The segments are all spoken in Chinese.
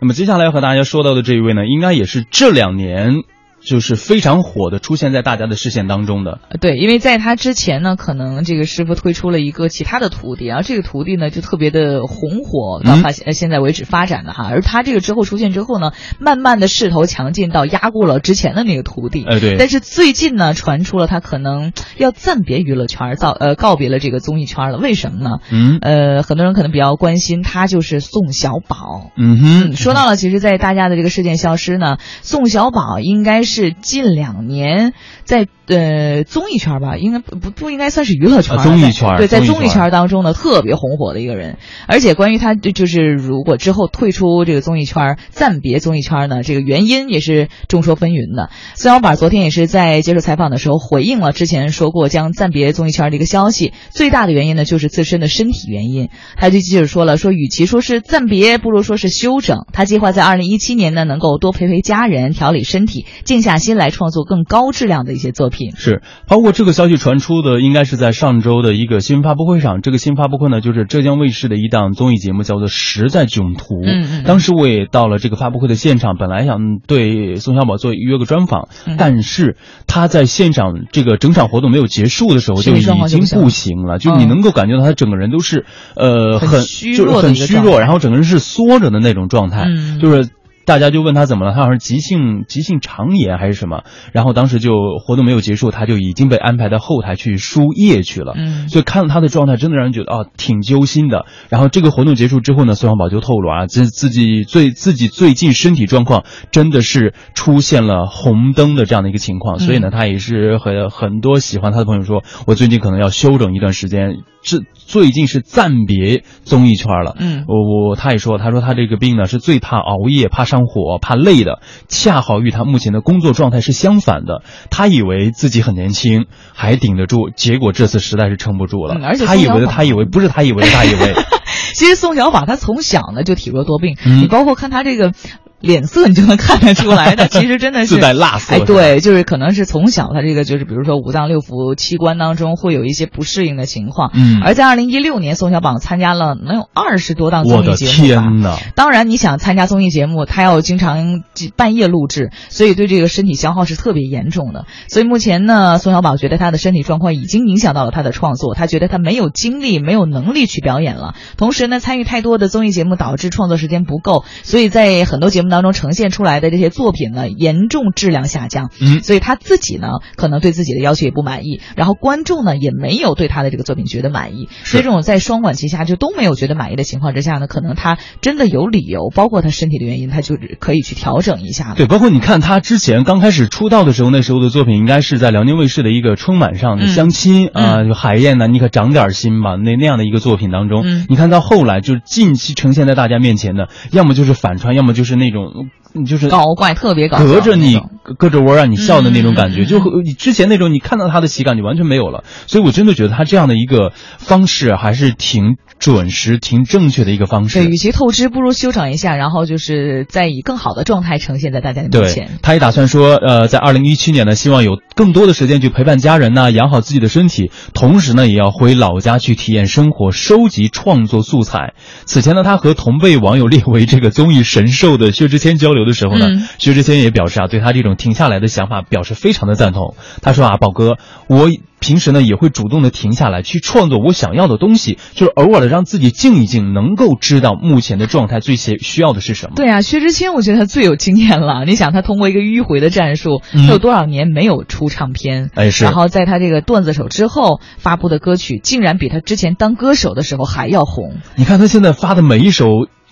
那么接下来要和大家说到的这一位呢，应该也是这两年。就是非常火的，出现在大家的视线当中的。对，因为在他之前呢，可能这个师傅推出了一个其他的徒弟，然后这个徒弟呢就特别的红火，到发现现在为止发展的哈。而他这个之后出现之后呢，慢慢的势头强劲到压过了之前的那个徒弟。哎，对。但是最近呢，传出了他可能要暂别娱乐圈，造呃告别了这个综艺圈了。为什么呢？嗯。呃，很多人可能比较关心他就是宋小宝。嗯哼。说到了，其实，在大家的这个事件消失呢，宋小宝应该是近两年在。呃，综艺圈吧，应该不不应该算是娱乐圈。综艺圈对，在综艺圈当中呢，特别红火的一个人。而且关于他，就是如果之后退出这个综艺圈，暂别综艺圈呢，这个原因也是众说纷纭的。孙小宝昨天也是在接受采访的时候回应了之前说过将暂别综艺圈的一个消息。最大的原因呢，就是自身的身体原因。他就记者说了，说与其说是暂别，不如说是休整。他计划在二零一七年呢，能够多陪陪家人，调理身体，静下心来创作更高质量的一些作品。是，包括这个消息传出的，应该是在上周的一个新闻发布会上。这个新发布会呢，就是浙江卫视的一档综艺节目，叫做《实在囧途》。嗯嗯。当时我也到了这个发布会的现场，本来想对宋小宝做约个专访，但是他在现场这个整场活动没有结束的时候就已经不行了，就你能够感觉到他整个人都是呃很就是很虚弱，然后整个人是缩着的那种状态，就是。大家就问他怎么了，他好像急性急性肠炎还是什么，然后当时就活动没有结束，他就已经被安排到后台去输液去了。嗯，所以看到他的状态，真的让人觉得啊挺揪心的。然后这个活动结束之后呢，孙小宝就透露啊，自自己最自己最近身体状况真的是出现了红灯的这样的一个情况，所以呢，他也是和很多喜欢他的朋友说，我最近可能要休整一段时间，这最近是暂别综艺圈了。嗯，我我他也说，他说他这个病呢是最怕熬夜，怕上。火怕累的，恰好与他目前的工作状态是相反的。他以为自己很年轻，还顶得住，结果这次实在是撑不住了。而且他以为的，他以为不是他以为的，他以为。其实宋小宝他从小呢就体弱多病，你包括看他这个。脸色你就能看得出来他，其实真的是自带辣色。哎，对，就是可能是从小他这个就是比如说五脏六腑器官当中会有一些不适应的情况。嗯。而在二零一六年，宋小宝参加了能有二十多档综艺节目。我的天哪！当然，你想参加综艺节目，他要经常半夜录制，所以对这个身体消耗是特别严重的。所以目前呢，宋小宝觉得他的身体状况已经影响到了他的创作，他觉得他没有精力、没有能力去表演了。同时呢，参与太多的综艺节目导致创作时间不够，所以在很多节目当中呈现出来。的这些作品呢，严重质量下降，嗯，所以他自己呢，可能对自己的要求也不满意，然后观众呢，也没有对他的这个作品觉得满意，所以这种在双管齐下就都没有觉得满意的情况之下呢，可能他真的有理由，包括他身体的原因，他就可以去调整一下。对，包括你看他之前刚开始出道的时候，那时候的作品应该是在辽宁卫视的一个春晚上的相亲啊，就海燕呢，你可长点心吧，那那样的一个作品当中，你看到后来就是近期呈现在大家面前的，要么就是反串，要么就是那种。你就是搞怪，特别搞，隔着你，隔着窝让你笑的那种感觉，就你之前那种你看到他的喜感就完全没有了。所以我真的觉得他这样的一个方式还是挺准时、挺正确的一个方式。对，与其透支，不如休整一下，然后就是再以更好的状态呈现在大家的面前。他也打算说，呃，在二零一七年呢，希望有更多的时间去陪伴家人呢，养好自己的身体，同时呢，也要回老家去体验生活，收集创作素材。此前呢，他和同辈网友列为这个综艺神兽的薛之谦交流。的时候呢，薛之谦也表示啊，对他这种停下来的想法表示非常的赞同。他说啊，宝哥，我平时呢也会主动的停下来去创作我想要的东西，就是偶尔的让自己静一静，能够知道目前的状态最需需要的是什么。对啊，薛之谦，我觉得他最有经验了。你想，他通过一个迂回的战术，他有多少年没有出唱片？哎，是。然后在他这个段子手之后发布的歌曲，竟然比他之前当歌手的时候还要红。你看他现在发的每一首。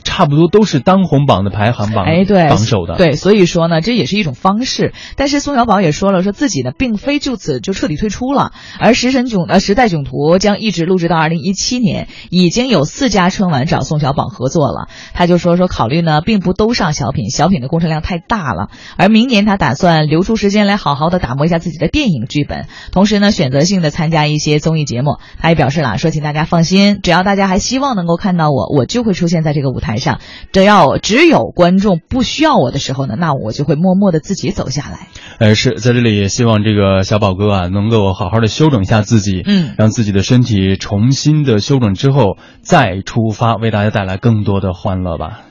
差不多都是当红榜的排行榜哎，对，榜首的，对，所以说呢，这也是一种方式。但是宋小宝也说了，说自己呢并非就此就彻底退出了，而《食神囧》呃《时代囧途》将一直录制到二零一七年，已经有四家春晚找宋小宝合作了。他就说说考虑呢，并不都上小品，小品的工程量太大了。而明年他打算留出时间来好好的打磨一下自己的电影剧本，同时呢选择性的参加一些综艺节目。他也表示了，说请大家放心，只要大家还希望能够看到我，我就会出现在这个舞台。上，只要只有观众不需要我的时候呢，那我就会默默的自己走下来。呃，是在这里也希望这个小宝哥啊，能够好好的休整一下自己，嗯，让自己的身体重新的休整之后再出发，为大家带来更多的欢乐吧。